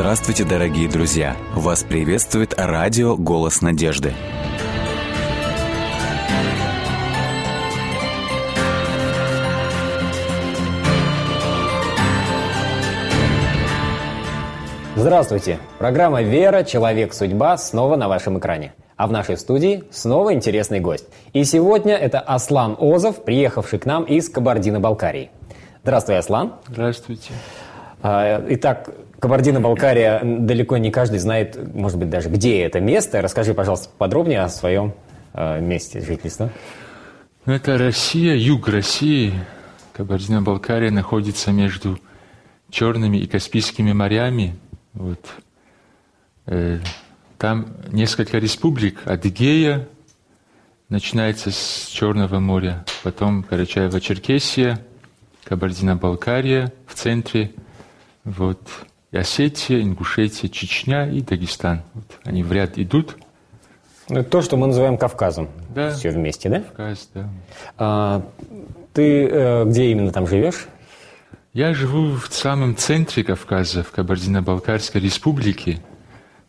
Здравствуйте, дорогие друзья! Вас приветствует радио «Голос надежды». Здравствуйте! Программа «Вера. Человек. Судьба» снова на вашем экране. А в нашей студии снова интересный гость. И сегодня это Аслан Озов, приехавший к нам из Кабардино-Балкарии. Здравствуй, Аслан. Здравствуйте. А, итак, Кабардино-Балкария далеко не каждый знает, может быть, даже где это место. Расскажи, пожалуйста, подробнее о своем а, месте жительства. Это Россия, юг России. Кабардино-Балкария находится между Черными и Каспийскими морями. Вот. Э, там несколько республик. Адыгея начинается с Черного моря, потом Карачаево-Черкесия, Кабардино-Балкария в центре, вот, Осетия, Ингушетия, Чечня и Дагестан. Вот, они в ряд идут. Ну, то, что мы называем Кавказом. Да. Все вместе, да? Кавказ, да. А, ты э, где именно там живешь? Я живу в самом центре Кавказа, в Кабардино-Балкарской республике.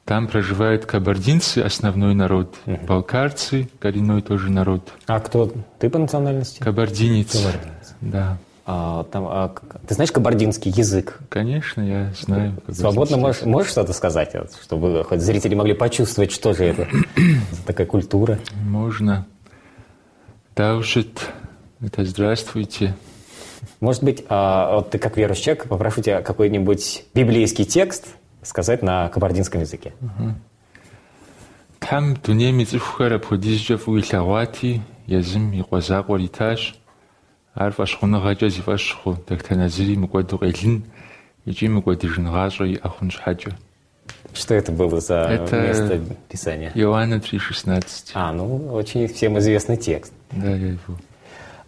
Там проживают кабардинцы, основной народ, угу. балкарцы, коренной тоже народ. А кто ты по национальности? Кабардинец. Кабардинец. Да. А, там, а, ты знаешь кабардинский язык? Конечно, я знаю. Свободно можешь, можешь что-то сказать, чтобы хоть зрители могли почувствовать, что же это за такая культура? Можно. Уж это здравствуйте. Может быть, а, вот ты как верующий человек, попрошу тебя какой-нибудь библейский текст сказать на кабардинском языке. Там ицӀыхухэр апхуэдизкӀэ фӀыуи илъэгъуати, езым и итащ. Ар фӀэщхъуныгъэкӀэ зифӀэщ хъу доктор Назири мыкӀуэду къелын икӀи мыкӀуэдыжын гъащӀэ иӀэ хъун щхьэкӀэ. Что это было за это место писания? Иоанна 3,16. А, ну, очень всем известный текст. Да, я его.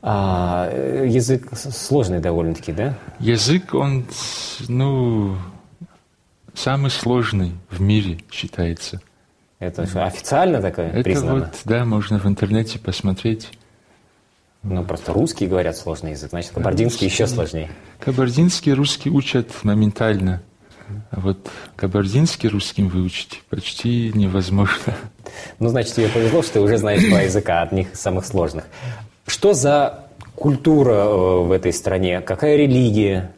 А, язык сложный довольно-таки, да? Язык, он, ну, самый сложный в мире считается. Это что, официально такое Это признано? вот, да, можно в интернете посмотреть. Ну, просто русский говорят сложный язык, значит, кабардинский еще сложнее. Кабардинский русский учат моментально. А вот кабардинский русским выучить почти невозможно. Ну, значит, тебе повезло, что ты уже знаешь два языка, одних самых сложных. Что за культура э, в этой стране? Какая религия?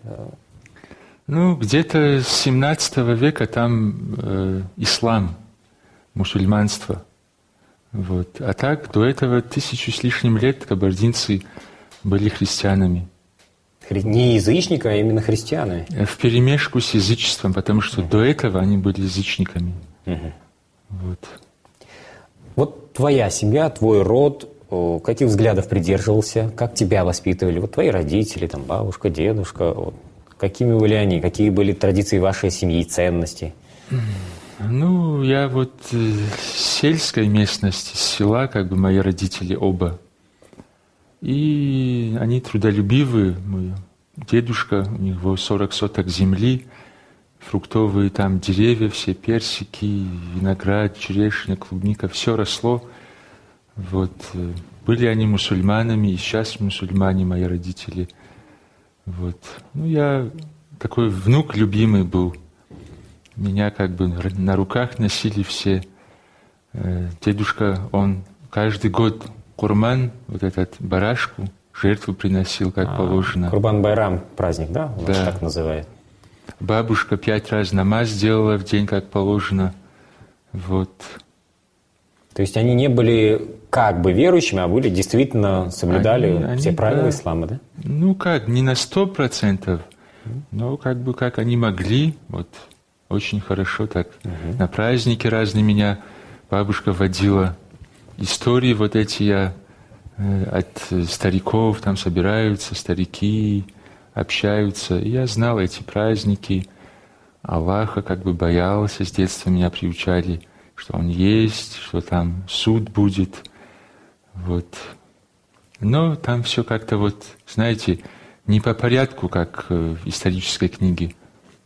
Ну, где-то с 17 века там э, ислам, мусульманство. Вот. А так, до этого тысячу с лишним лет кабардинцы были христианами. Не язычника, а именно христианы. В перемешку с язычеством, потому что uh-huh. до этого они были язычниками. Uh-huh. Вот. Вот твоя семья, твой род, каких взглядов придерживался, как тебя воспитывали, вот твои родители, там бабушка, дедушка, вот, какими были они, какие были традиции вашей семьи, ценности? Ну, я вот э, сельской местности, с села, как бы мои родители оба. И они трудолюбивые. Мой дедушка, у него 40 соток земли, фруктовые там деревья, все персики, виноград, черешня, клубника, все росло. Вот. Были они мусульманами, и сейчас мусульмане, мои родители. Вот. Ну, я такой внук любимый был. Меня как бы на руках носили все. Дедушка, он каждый год курман, вот этот барашку, жертву приносил, как а, положено. Курбан Байрам праздник, да? У да. так называют. Бабушка пять раз намаз сделала в день, как положено. Вот. То есть они не были как бы верующими, а были действительно соблюдали они, все они, правила да. ислама, да? Ну как, не на сто процентов, но как бы как они могли, вот очень хорошо так. Угу. На праздники разные меня бабушка водила. Истории вот эти я э, от стариков, там собираются старики, общаются. И я знал эти праздники. Аллаха как бы боялся, с детства меня приучали, что Он есть, что там суд будет. Вот. Но там все как-то вот, знаете, не по порядку, как в исторической книге,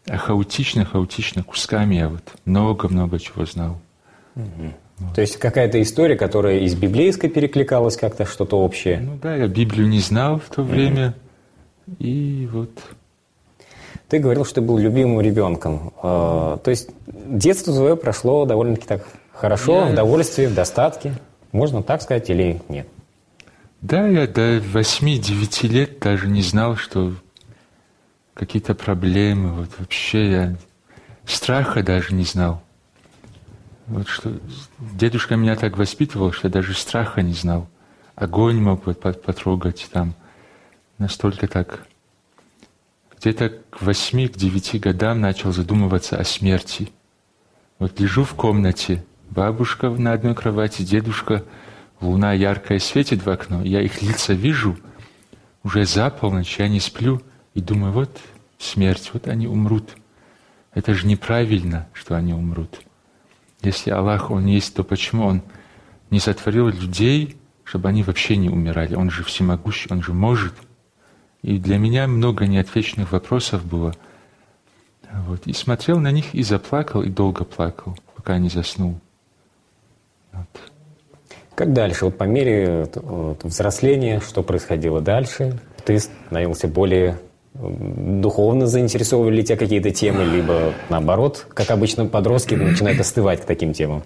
хаотично, хаотично, кусками я вот много-много чего знал. Угу. Вот. То есть какая-то история, которая из библейской перекликалась как-то, что-то общее? Ну да, я Библию не знал в то время. И вот. Ты говорил, что ты был любимым ребенком. Э, то есть детство твое прошло довольно-таки так хорошо, я... в довольстве, в достатке. Можно так сказать или нет? Да, я до 8-9 лет даже не знал, что какие-то проблемы. Вот вообще я страха даже не знал. Вот что дедушка меня так воспитывал, что я даже страха не знал. Огонь мог потрогать там. Настолько так. Где-то к восьми, к девяти годам начал задумываться о смерти. Вот лежу в комнате, бабушка на одной кровати, дедушка, луна яркая светит в окно, я их лица вижу, уже за полночь, я не сплю, и думаю, вот смерть, вот они умрут. Это же неправильно, что они умрут. Если Аллах, Он есть, то почему Он не сотворил людей, чтобы они вообще не умирали? Он же всемогущий, Он же может. И для меня много неотвеченных вопросов было. Вот. И смотрел на них и заплакал, и долго плакал, пока не заснул. Вот. Как дальше? Вот по мере вот, взросления, что происходило дальше? Ты становился более духовно заинтересовывали тебя какие-то темы, либо наоборот, как обычно подростки начинают остывать к таким темам?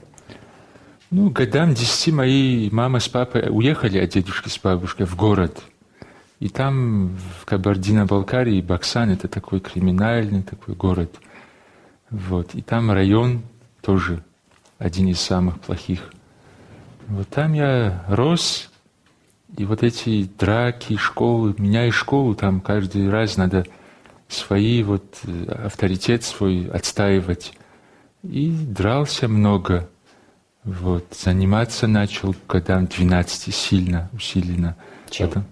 Ну, годам десяти мои мама с папой уехали от дедушки с бабушкой в город. И там, в Кабардино-Балкарии, Баксан, это такой криминальный такой город. Вот. И там район тоже один из самых плохих. Вот там я рос, и вот эти драки, школы, меня и школу там каждый раз надо свои вот э, авторитет свой отстаивать. И дрался много. Вот. Заниматься начал годам 12 сильно, усиленно. Чем? Потом,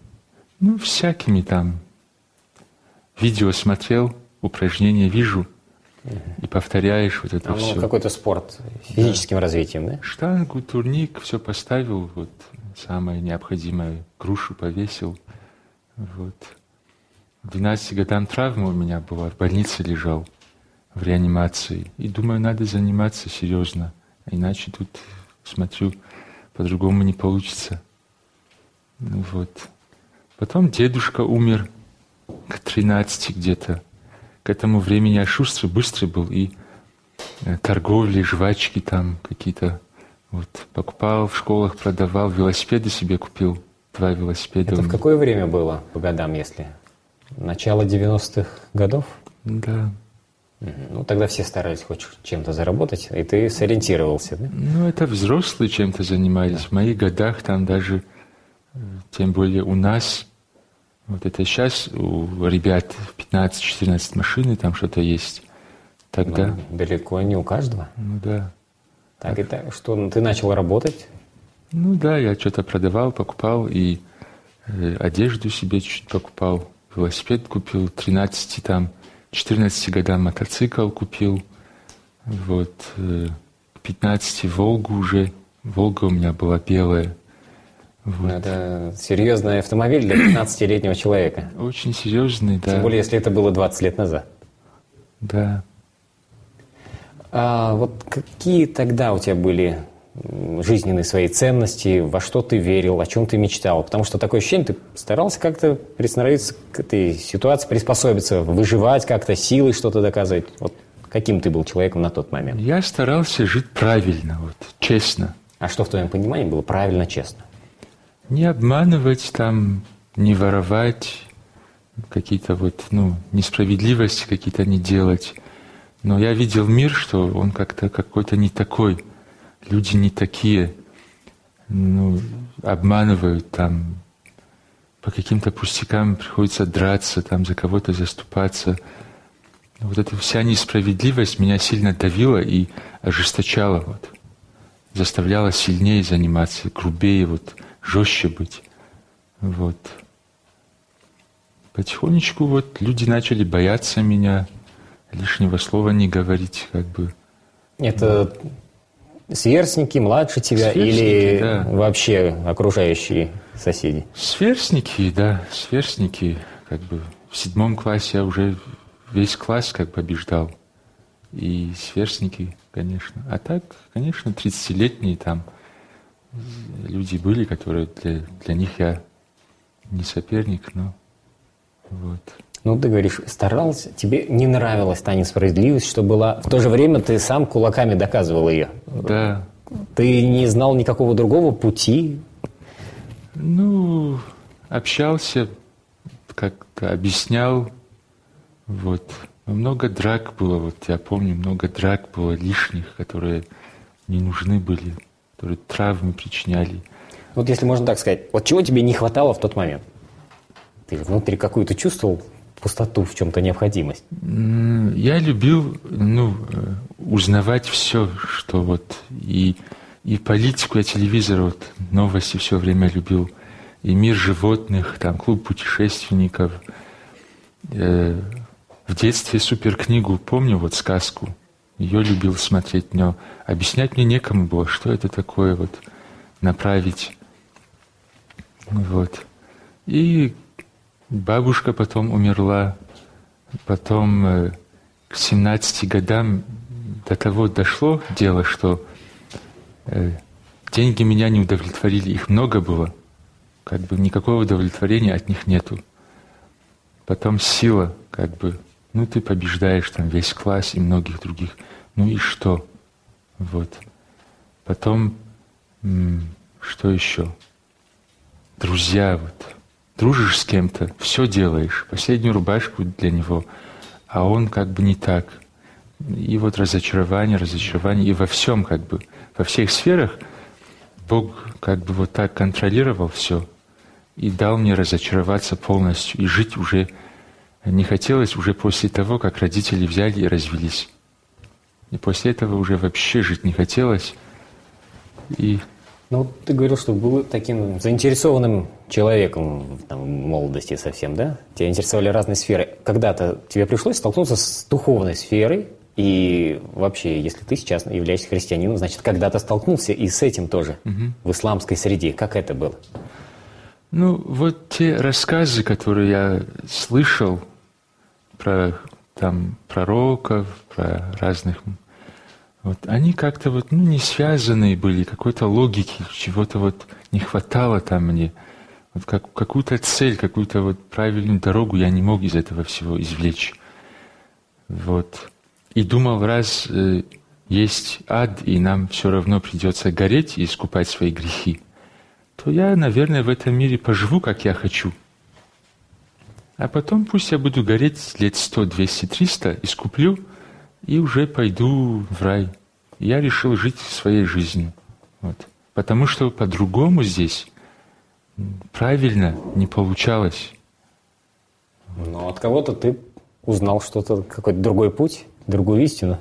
ну, всякими там. Видео смотрел, упражнения вижу. И повторяешь вот это а, ну, все. Какой-то спорт физическим да. развитием, да? Штангу, турник, все поставил, вот самое необходимое, грушу повесил. Вот. В 12 годам травма у меня была, в больнице лежал, в реанимации. И думаю, надо заниматься серьезно, иначе тут, смотрю, по-другому не получится. Ну вот. Потом дедушка умер к 13 где-то. К этому времени я шустрый, быстрый был, и э, торговли, жвачки там какие-то вот, покупал в школах, продавал, велосипеды себе купил, два велосипеда. Это в какое время было, по годам, если? Начало 90-х годов? Да. Ну, тогда все старались хоть чем-то заработать, и ты сориентировался, да? Ну, это взрослые чем-то занимались. Да. В моих годах там даже, э, тем более у нас, вот это сейчас у ребят 15-14 машины, там что-то есть. Тогда... Ну, далеко не у каждого. Ну да. Так, и так, что ну, ты начал работать? Ну да, я что-то продавал, покупал и э, одежду себе чуть-чуть покупал, велосипед купил, 13 там, 14 годам мотоцикл купил, вот, э, к 15 Волгу уже, Волга у меня была белая. Вот. Это серьезный автомобиль для 15-летнего человека. Очень серьезный, да. Тем более, если это было 20 лет назад. Да. А вот какие тогда у тебя были жизненные свои ценности, во что ты верил, о чем ты мечтал? Потому что такое ощущение, ты старался как-то приноровиться к этой ситуации, приспособиться, выживать как-то, силой что-то доказывать. Вот каким ты был человеком на тот момент? Я старался жить правильно, вот, честно. А что в твоем понимании было правильно, честно? Не обманывать там, не воровать, какие-то вот, ну, несправедливости какие-то не делать. Но я видел мир, что он как-то какой-то не такой. Люди не такие. Ну, обманывают там. По каким-то пустякам приходится драться, там за кого-то заступаться. Вот эта вся несправедливость меня сильно давила и ожесточала. Вот. Заставляла сильнее заниматься, грубее, вот, жестче быть. Вот. Потихонечку вот люди начали бояться меня, лишнего слова не говорить, как бы. Это сверстники младше тебя сверстники, или да. вообще окружающие соседи? Сверстники, да, сверстники. Как бы в седьмом классе я уже весь класс как побеждал. И сверстники, конечно. А так, конечно, 30-летние там люди были, которые для, для них я не соперник, но Вот. Ну, ты говоришь, старался, тебе не нравилась та несправедливость, что была. В то же время ты сам кулаками доказывал ее. Да. Ты не знал никакого другого пути? Ну, общался, как-то объяснял. Вот. Много драк было, вот я помню, много драк было лишних, которые не нужны были, которые травмы причиняли. Вот если можно так сказать, вот чего тебе не хватало в тот момент? Ты внутри какую-то чувствовал пустоту, в чем-то необходимость? Я любил ну, э, узнавать все, что вот и, и политику, и телевизор, вот, новости все время любил, и мир животных, там, клуб путешественников. Э, в детстве суперкнигу, помню, вот сказку, ее любил смотреть, но объяснять мне некому было, что это такое, вот, направить. Вот. И Бабушка потом умерла, потом э, к 17 годам до того дошло дело, что э, деньги меня не удовлетворили, их много было, как бы никакого удовлетворения от них нету. Потом сила, как бы, ну ты побеждаешь там весь класс и многих других, ну и что? Вот. Потом, что еще? Друзья, вот дружишь с кем-то, все делаешь, последнюю рубашку для него, а он как бы не так. И вот разочарование, разочарование, и во всем как бы, во всех сферах Бог как бы вот так контролировал все и дал мне разочароваться полностью, и жить уже не хотелось уже после того, как родители взяли и развелись. И после этого уже вообще жить не хотелось. И ну, ты говорил, что был таким заинтересованным человеком там, в молодости совсем, да? Тебя интересовали разные сферы. Когда-то тебе пришлось столкнуться с духовной сферой, и вообще, если ты сейчас являешься христианином, значит, когда-то столкнулся и с этим тоже, угу. в исламской среде. Как это было? Ну, вот те рассказы, которые я слышал про там пророков, про разных вот, они как-то вот, ну, не связанные были, какой-то логики, чего-то вот не хватало там мне. Вот как, какую-то цель, какую-то вот правильную дорогу я не мог из этого всего извлечь. Вот. И думал, раз э, есть ад, и нам все равно придется гореть и искупать свои грехи, то я, наверное, в этом мире поживу, как я хочу. А потом пусть я буду гореть лет сто, двести, триста, искуплю – и уже пойду в рай. Я решил жить своей жизнью. Вот. Потому что по-другому здесь правильно не получалось. Но от кого-то ты узнал что-то, какой-то другой путь, другую истину.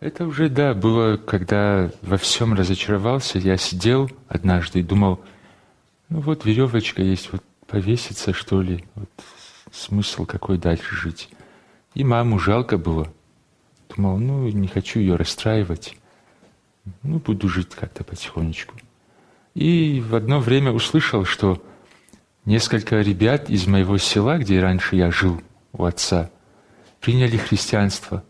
Это уже, да, было, когда во всем разочаровался, я сидел однажды и думал, ну вот веревочка есть, вот повеситься, что ли, вот смысл какой дальше жить. И маму жалко было – Думал, ну, не хочу ее расстраивать. Ну, буду жить как-то потихонечку. И в одно время услышал, что несколько ребят из моего села, где раньше я жил у отца, приняли христианство.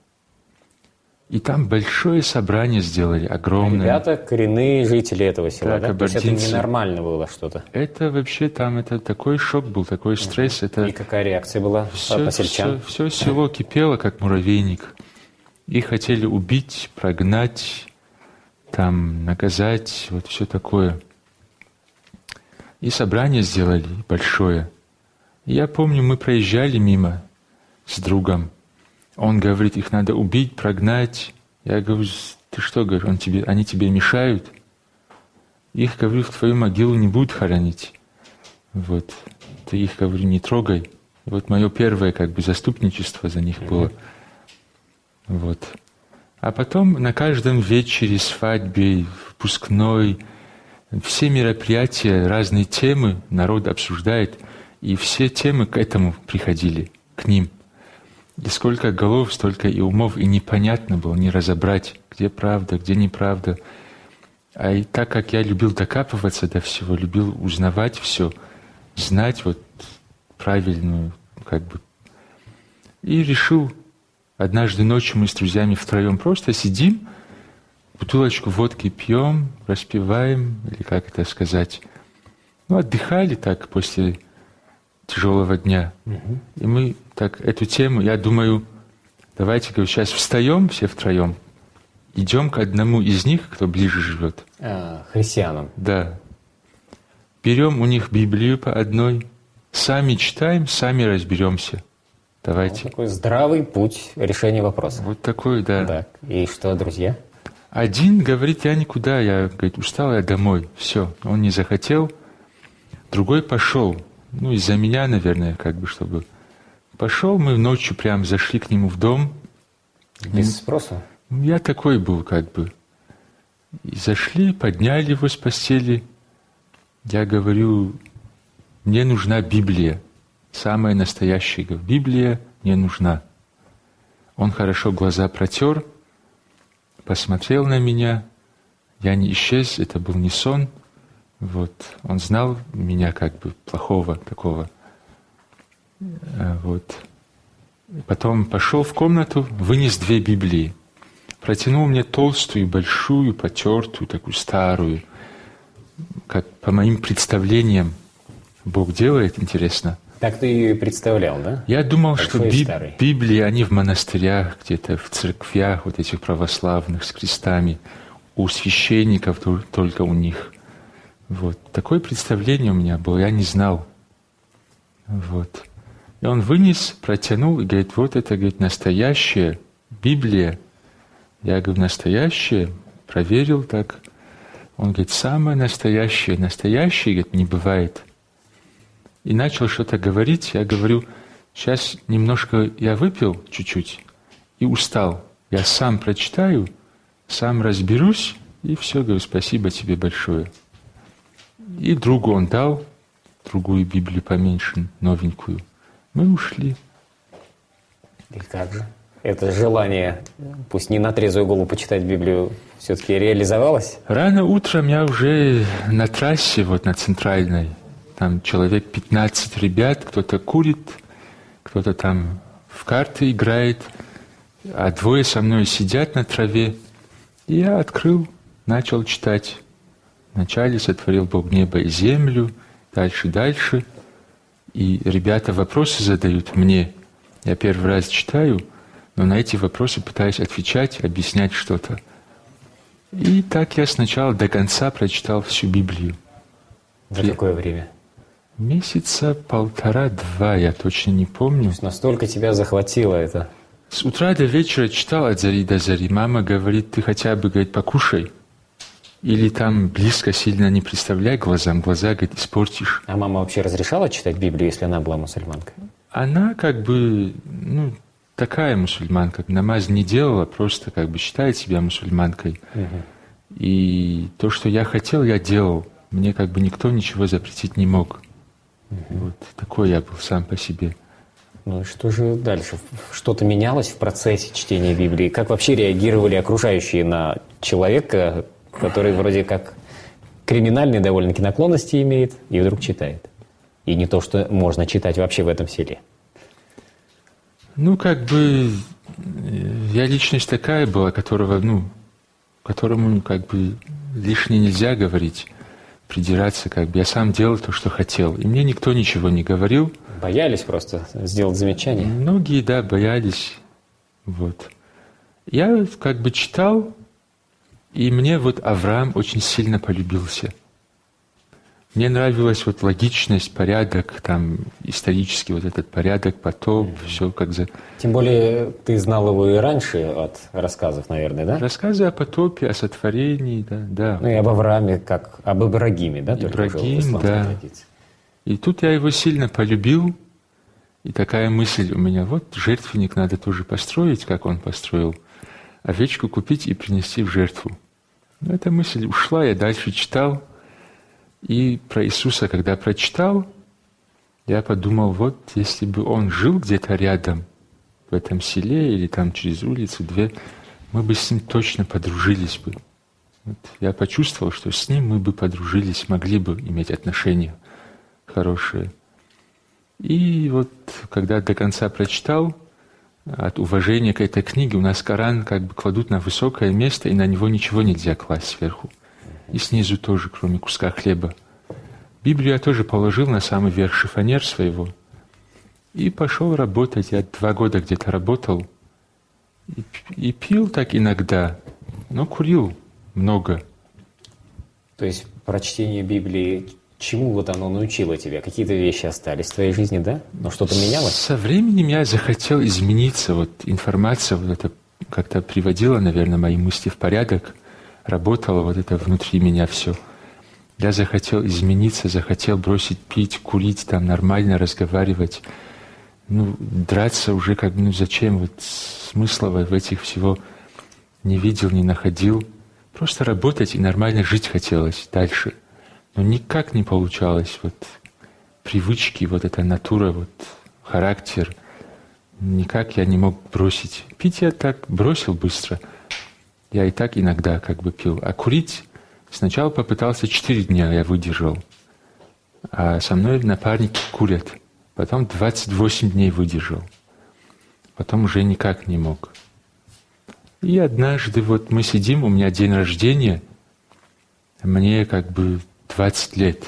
И там большое собрание сделали, огромное. Ребята коренные жители этого села, да? да? То есть это ненормально было что-то? Это вообще там, это такой шок был, такой стресс. Угу. Это... И какая реакция была все, посельчан? Все, все село кипело, как муравейник. И хотели убить, прогнать, там, наказать, вот все такое. И собрание сделали большое. Я помню, мы проезжали мимо с другом. Он говорит, их надо убить, прогнать. Я говорю, ты что, говорю, он тебе, они тебе мешают? Их, говорю, в твою могилу не будут хоронить. Вот. Ты их, говорю, не трогай. И вот мое первое как бы заступничество за них было. Вот. А потом на каждом вечере, свадьбе, впускной, все мероприятия, разные темы народ обсуждает, и все темы к этому приходили, к ним. И сколько голов, столько и умов, и непонятно было не разобрать, где правда, где неправда. А и так как я любил докапываться до всего, любил узнавать все, знать вот правильную, как бы, и решил Однажды ночью мы с друзьями втроем просто сидим, бутылочку водки пьем, распиваем, или как это сказать. Ну, отдыхали так после тяжелого дня. И мы так эту тему, я думаю, давайте говорю, сейчас встаем все втроем, идем к одному из них, кто ближе живет. А, христианам. Да. Берем у них Библию по одной, сами читаем, сами разберемся. Давайте. Ну, такой здравый путь решения вопроса. Вот такой, да. Так, и что, друзья? Один говорит, я никуда, я говорит, устал, я домой. Все, он не захотел. Другой пошел. Ну, из-за меня, наверное, как бы, чтобы... Пошел, мы ночью прям зашли к нему в дом. Без спроса? Ну, Я такой был, как бы. И зашли, подняли его с постели. Я говорю, мне нужна Библия. Самая настоящая. Библия мне нужна. Он хорошо глаза протер, посмотрел на меня. Я не исчез, это был не сон. Вот. Он знал меня как бы плохого такого. А, Вот. Потом пошел в комнату, вынес две Библии. Протянул мне толстую, большую, потертую, такую старую. Как по моим представлениям Бог делает, интересно. Так ты и представлял, да? Я думал, Большой что Биб- старый. Библии, они в монастырях, где-то в церквях, вот этих православных с крестами, у священников тол- только у них. Вот. Такое представление у меня было, я не знал. Вот. И он вынес, протянул и говорит, вот это, говорит, настоящая Библия. Я говорю, настоящая? Проверил так. Он говорит, самое настоящее. Настоящее, говорит, не бывает и начал что-то говорить. Я говорю, сейчас немножко я выпил чуть-чуть и устал. Я сам прочитаю, сам разберусь, и все, говорю, спасибо тебе большое. И другу он дал, другую Библию поменьше, новенькую. Мы ушли. И как же? Это желание, пусть не на трезвую голову почитать Библию, все-таки реализовалось? Рано утром я уже на трассе, вот на центральной, там человек 15 ребят, кто-то курит, кто-то там в карты играет, а двое со мной сидят на траве. И я открыл, начал читать. Вначале сотворил Бог небо и землю, дальше, дальше. И ребята вопросы задают мне. Я первый раз читаю, но на эти вопросы пытаюсь отвечать, объяснять что-то. И так я сначала до конца прочитал всю Библию. За какое время? Месяца полтора-два, я точно не помню. То есть настолько тебя захватило это. С утра до вечера читал от зари до зари. Мама говорит, ты хотя бы, говорит, покушай. Или там близко сильно не представляй глазам. Глаза, говорит, испортишь. А мама вообще разрешала читать Библию, если она была мусульманкой? Она как бы, ну, такая мусульманка. Намаз не делала, просто как бы считает себя мусульманкой. И то, что я хотел, я делал. Мне как бы никто ничего запретить не мог. Вот такой я был сам по себе. Ну и что же дальше? Что-то менялось в процессе чтения Библии? Как вообще реагировали окружающие на человека, который вроде как криминальные довольно-таки наклонности имеет и вдруг читает? И не то, что можно читать вообще в этом селе. Ну, как бы, э, я личность такая была, которого, ну, которому, как бы, лишнее нельзя говорить, придираться, как бы. Я сам делал то, что хотел. И мне никто ничего не говорил. Боялись просто сделать замечание. Многие, да, боялись. Вот. Я как бы читал, и мне вот Авраам очень сильно полюбился. Мне нравилась вот логичность, порядок, там, исторический вот этот порядок, потоп, все как за... Тем более ты знал его и раньше от рассказов, наверное, да? Рассказы о потопе, о сотворении, да, да. Ну и об Аврааме, как об Ибрагиме, да? Ибрагим, да. традиции. И тут я его сильно полюбил, и такая мысль у меня, вот жертвенник надо тоже построить, как он построил, овечку купить и принести в жертву. Но эта мысль ушла, я дальше читал, и про Иисуса, когда прочитал, я подумал, вот если бы он жил где-то рядом, в этом селе или там через улицу, две, мы бы с ним точно подружились бы. Вот я почувствовал, что с ним мы бы подружились, могли бы иметь отношения хорошие. И вот когда до конца прочитал, от уважения к этой книге у нас Коран как бы кладут на высокое место, и на него ничего нельзя класть сверху. И снизу тоже, кроме куска хлеба. Библию я тоже положил на самый верх шифонер своего и пошел работать. Я два года где-то работал и, и пил так иногда, но курил много. То есть прочтение Библии Чему вот оно научило тебя? Какие-то вещи остались в твоей жизни, да? Но что-то менялось? Со временем я захотел измениться. Вот информация вот это как-то приводила, наверное, мои мысли в порядок. Работало вот это внутри меня все. Я захотел измениться, захотел бросить пить, курить, там нормально разговаривать. Ну, драться уже как, ну зачем? Вот смысла в этих всего не видел, не находил. Просто работать и нормально жить хотелось дальше – но никак не получалось. Вот привычки, вот эта натура, вот характер, никак я не мог бросить. Пить я так бросил быстро. Я и так иногда как бы пил. А курить сначала попытался 4 дня, я выдержал. А со мной напарники курят. Потом 28 дней выдержал. Потом уже никак не мог. И однажды вот мы сидим, у меня день рождения, мне как бы 20 лет.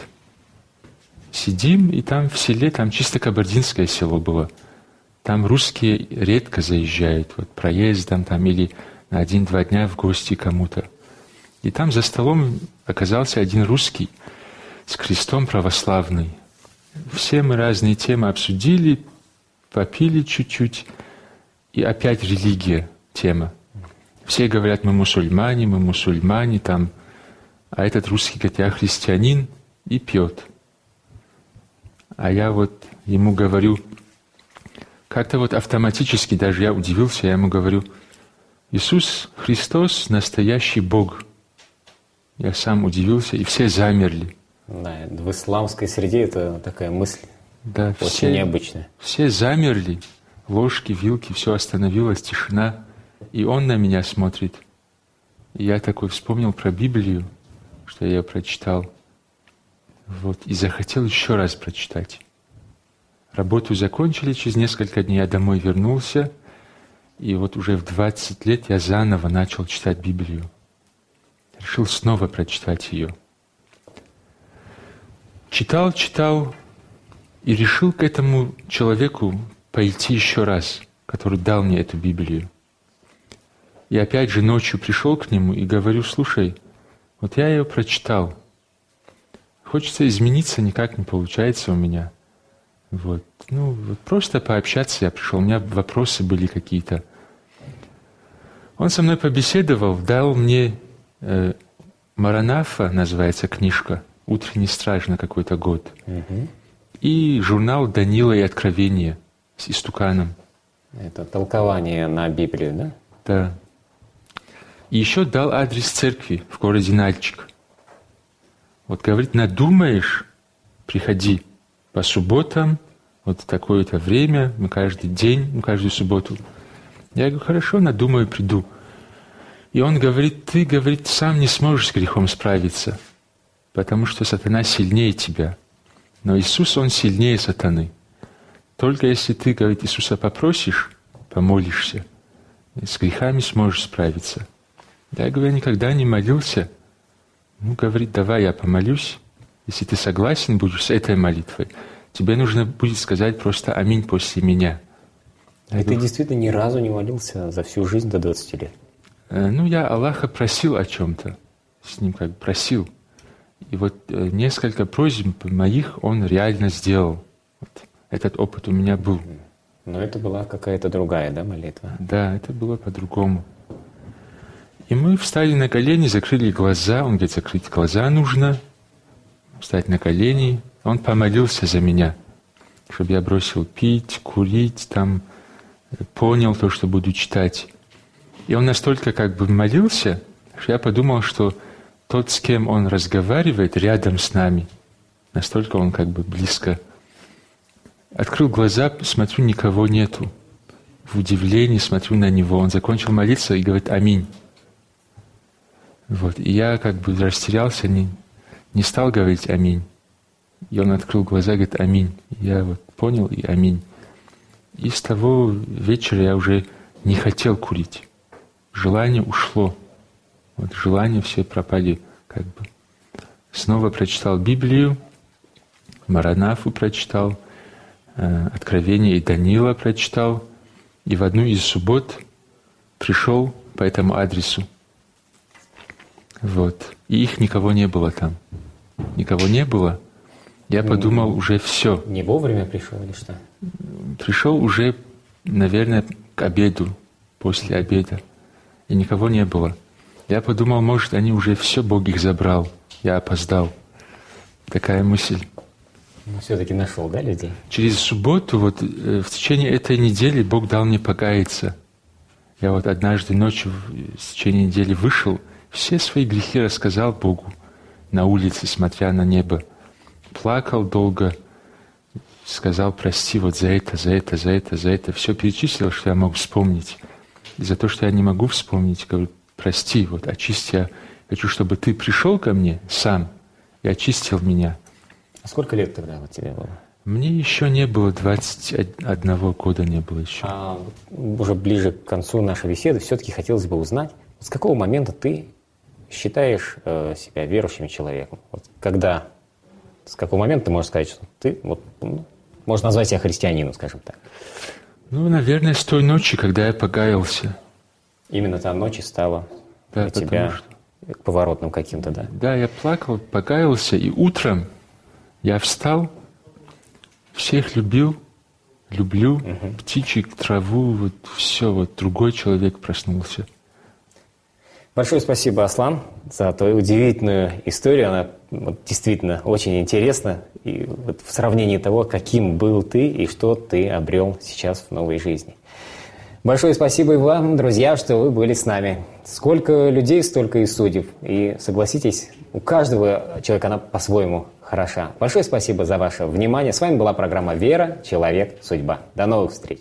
Сидим, и там в селе, там чисто кабардинское село было. Там русские редко заезжают, вот проездом там или на один-два дня в гости кому-то. И там за столом оказался один русский с крестом православный. Все мы разные темы обсудили, попили чуть-чуть, и опять религия тема. Все говорят, мы мусульмане, мы мусульмане, там а этот русский говорит, я христианин и пьет. А я вот ему говорю, как-то вот автоматически даже я удивился, я ему говорю, Иисус Христос – настоящий Бог. Я сам удивился, и все замерли. Да, в исламской среде это такая мысль да, очень все, необычная. Все замерли, ложки, вилки, все остановилось, тишина. И он на меня смотрит. И я такой вспомнил про Библию что я прочитал. Вот, и захотел еще раз прочитать. Работу закончили, через несколько дней я домой вернулся, и вот уже в 20 лет я заново начал читать Библию. Решил снова прочитать ее. Читал, читал, и решил к этому человеку пойти еще раз, который дал мне эту Библию. И опять же ночью пришел к нему и говорю, слушай, вот я ее прочитал. Хочется измениться, никак не получается у меня. Вот. Ну, вот просто пообщаться я пришел. У меня вопросы были какие-то. Он со мной побеседовал, дал мне э, Маранафа, называется книжка, «Утренний страж» на какой-то год. Угу. И журнал «Данила и Откровение» с истуканом. Это толкование на Библию, да? Да. И еще дал адрес церкви в городе Нальчик. Вот говорит, надумаешь, приходи по субботам, вот такое-то время, мы каждый день, мы каждую субботу. Я говорю, хорошо, надумаю, приду. И он говорит, ты, говорит, сам не сможешь с грехом справиться, потому что сатана сильнее тебя. Но Иисус, Он сильнее сатаны. Только если ты, говорит, Иисуса попросишь, помолишься, с грехами сможешь справиться. Я говорю, я никогда не молился. Ну, говорит, давай я помолюсь. Если ты согласен будешь с этой молитвой, тебе нужно будет сказать просто «Аминь» после меня. А ты действительно ни разу не молился за всю жизнь до 20 лет? Э, ну, я Аллаха просил о чем-то. С ним как бы просил. И вот э, несколько просьб моих он реально сделал. Вот этот опыт у меня был. Но это была какая-то другая, да, молитва? Да, это было по-другому. И мы встали на колени, закрыли глаза. Он говорит, закрыть глаза нужно, встать на колени. Он помолился за меня, чтобы я бросил пить, курить, там, понял то, что буду читать. И он настолько как бы молился, что я подумал, что тот, с кем он разговаривает, рядом с нами. Настолько он как бы близко. Открыл глаза, смотрю, никого нету. В удивлении смотрю на него. Он закончил молиться и говорит «Аминь». Вот. И я как бы растерялся, не, не стал говорить «Аминь». И он открыл глаза и говорит «Аминь». Я вот понял и «Аминь». И с того вечера я уже не хотел курить. Желание ушло. Вот желания все пропали как бы. Снова прочитал Библию, Маранафу прочитал, э, Откровение и Данила прочитал. И в одну из суббот пришел по этому адресу. Вот. И их никого не было там. Никого не было. Я подумал, уже все. Не вовремя пришел или что? Пришел уже, наверное, к обеду, после обеда. И никого не было. Я подумал, может, они уже все, Бог их забрал. Я опоздал. Такая мысль. Ну, все-таки нашел, да, людей? Через субботу, вот э, в течение этой недели Бог дал мне покаяться. Я вот однажды ночью в течение недели вышел, все свои грехи рассказал Богу на улице, смотря на небо. Плакал долго, сказал, прости вот за это, за это, за это, за это. Все перечислил, что я мог вспомнить. И за то, что я не могу вспомнить, говорю, прости, вот очисти, я хочу, чтобы ты пришел ко мне сам и очистил меня. А сколько лет тогда вот тебе было? Мне еще не было 21 года, не было еще. А уже ближе к концу нашей беседы все-таки хотелось бы узнать, с какого момента ты считаешь э, себя верующим человеком? Вот когда, с какого момента ты можешь сказать, что ты, вот, ну, можно назвать себя христианином, скажем так? Ну, наверное, с той ночи, когда я покаялся. Именно та ночь и стала Да, для тебя потому поворотным каким-то, да? Да, я плакал, покаялся, и утром я встал, всех любил, люблю, птичек, траву, вот все, вот другой человек проснулся. Большое спасибо, Аслан, за твою удивительную историю. Она вот, действительно очень интересна. И вот в сравнении того, каким был ты и что ты обрел сейчас в новой жизни. Большое спасибо и вам, друзья, что вы были с нами. Сколько людей, столько и судеб. И согласитесь, у каждого человека она по-своему хороша. Большое спасибо за ваше внимание. С вами была программа «Вера. Человек. Судьба». До новых встреч.